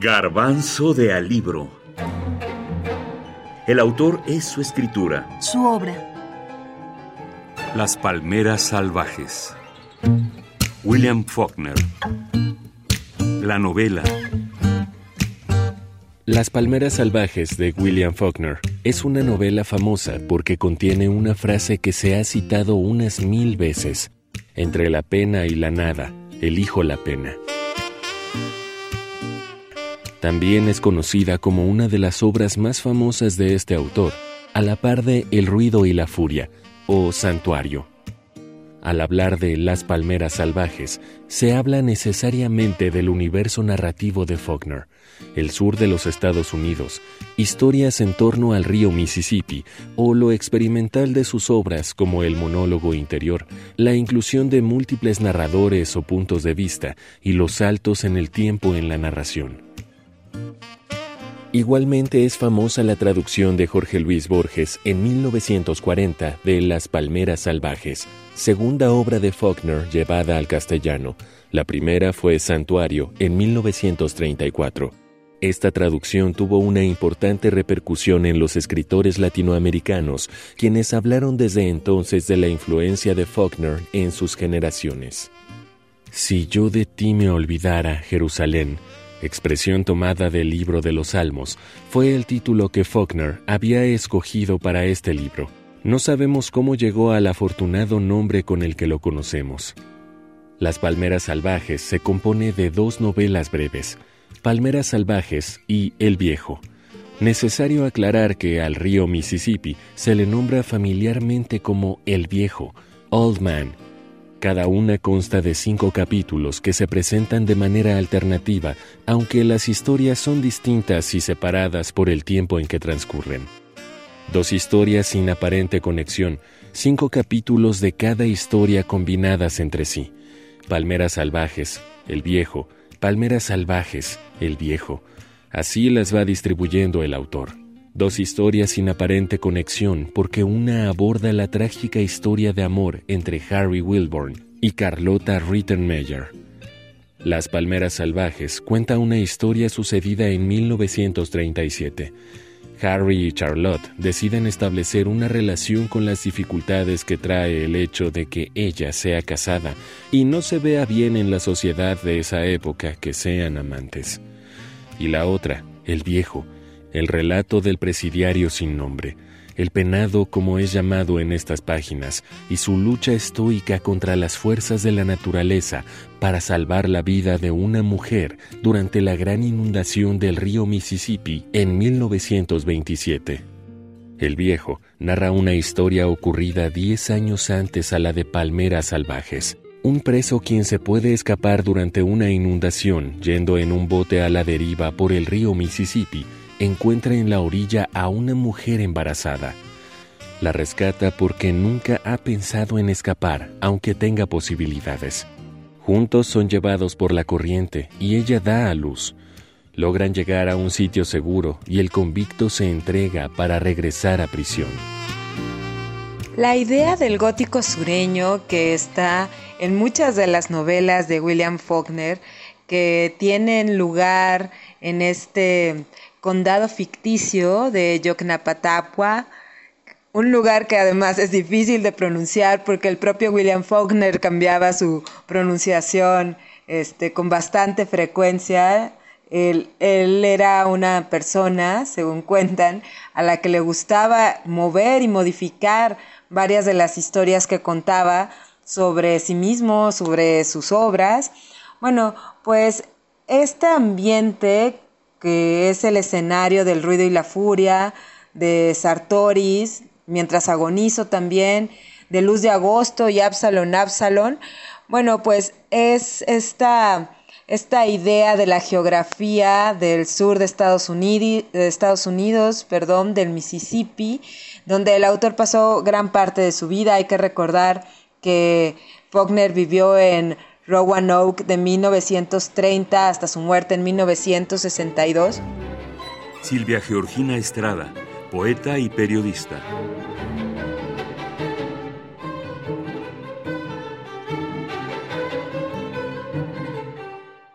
Garbanzo de Alibro. El autor es su escritura. Su obra. Las palmeras salvajes. William Faulkner. La novela. Las palmeras salvajes de William Faulkner es una novela famosa porque contiene una frase que se ha citado unas mil veces. Entre la pena y la nada, elijo la pena. También es conocida como una de las obras más famosas de este autor, a la par de El ruido y la furia, o Santuario. Al hablar de Las Palmeras Salvajes, se habla necesariamente del universo narrativo de Faulkner, el sur de los Estados Unidos, historias en torno al río Mississippi o lo experimental de sus obras como el monólogo interior, la inclusión de múltiples narradores o puntos de vista y los saltos en el tiempo en la narración. Igualmente es famosa la traducción de Jorge Luis Borges en 1940 de Las Palmeras Salvajes, segunda obra de Faulkner llevada al castellano. La primera fue Santuario en 1934. Esta traducción tuvo una importante repercusión en los escritores latinoamericanos, quienes hablaron desde entonces de la influencia de Faulkner en sus generaciones. Si yo de ti me olvidara, Jerusalén, expresión tomada del libro de los Salmos, fue el título que Faulkner había escogido para este libro. No sabemos cómo llegó al afortunado nombre con el que lo conocemos. Las Palmeras Salvajes se compone de dos novelas breves, Palmeras Salvajes y El Viejo. Necesario aclarar que al río Mississippi se le nombra familiarmente como El Viejo, Old Man, cada una consta de cinco capítulos que se presentan de manera alternativa, aunque las historias son distintas y separadas por el tiempo en que transcurren. Dos historias sin aparente conexión, cinco capítulos de cada historia combinadas entre sí. Palmeras salvajes, el viejo, palmeras salvajes, el viejo. Así las va distribuyendo el autor. Dos historias sin aparente conexión porque una aborda la trágica historia de amor entre Harry Wilborn y Carlota Rittenmeyer. Las Palmeras Salvajes cuenta una historia sucedida en 1937. Harry y Charlotte deciden establecer una relación con las dificultades que trae el hecho de que ella sea casada y no se vea bien en la sociedad de esa época que sean amantes. Y la otra, el viejo, el relato del presidiario sin nombre, el penado como es llamado en estas páginas, y su lucha estoica contra las fuerzas de la naturaleza para salvar la vida de una mujer durante la gran inundación del río Mississippi en 1927. El viejo narra una historia ocurrida diez años antes a la de Palmeras Salvajes. Un preso quien se puede escapar durante una inundación yendo en un bote a la deriva por el río Mississippi encuentra en la orilla a una mujer embarazada. La rescata porque nunca ha pensado en escapar, aunque tenga posibilidades. Juntos son llevados por la corriente y ella da a luz. Logran llegar a un sitio seguro y el convicto se entrega para regresar a prisión. La idea del gótico sureño que está en muchas de las novelas de William Faulkner que tienen lugar en este condado ficticio de Yoknapatapua, un lugar que además es difícil de pronunciar porque el propio William Faulkner cambiaba su pronunciación este, con bastante frecuencia. Él, él, era una persona, según cuentan, a la que le gustaba mover y modificar varias de las historias que contaba sobre sí mismo, sobre sus obras. Bueno, pues este ambiente que es el escenario del ruido y la furia, de Sartoris, mientras agonizo también, de Luz de Agosto y Absalón, Absalón. Bueno, pues es esta, esta idea de la geografía del sur de Estados, Unidos, de Estados Unidos, perdón, del Mississippi, donde el autor pasó gran parte de su vida. Hay que recordar que Faulkner vivió en Roanoke de 1930 hasta su muerte en 1962. Silvia Georgina Estrada, poeta y periodista.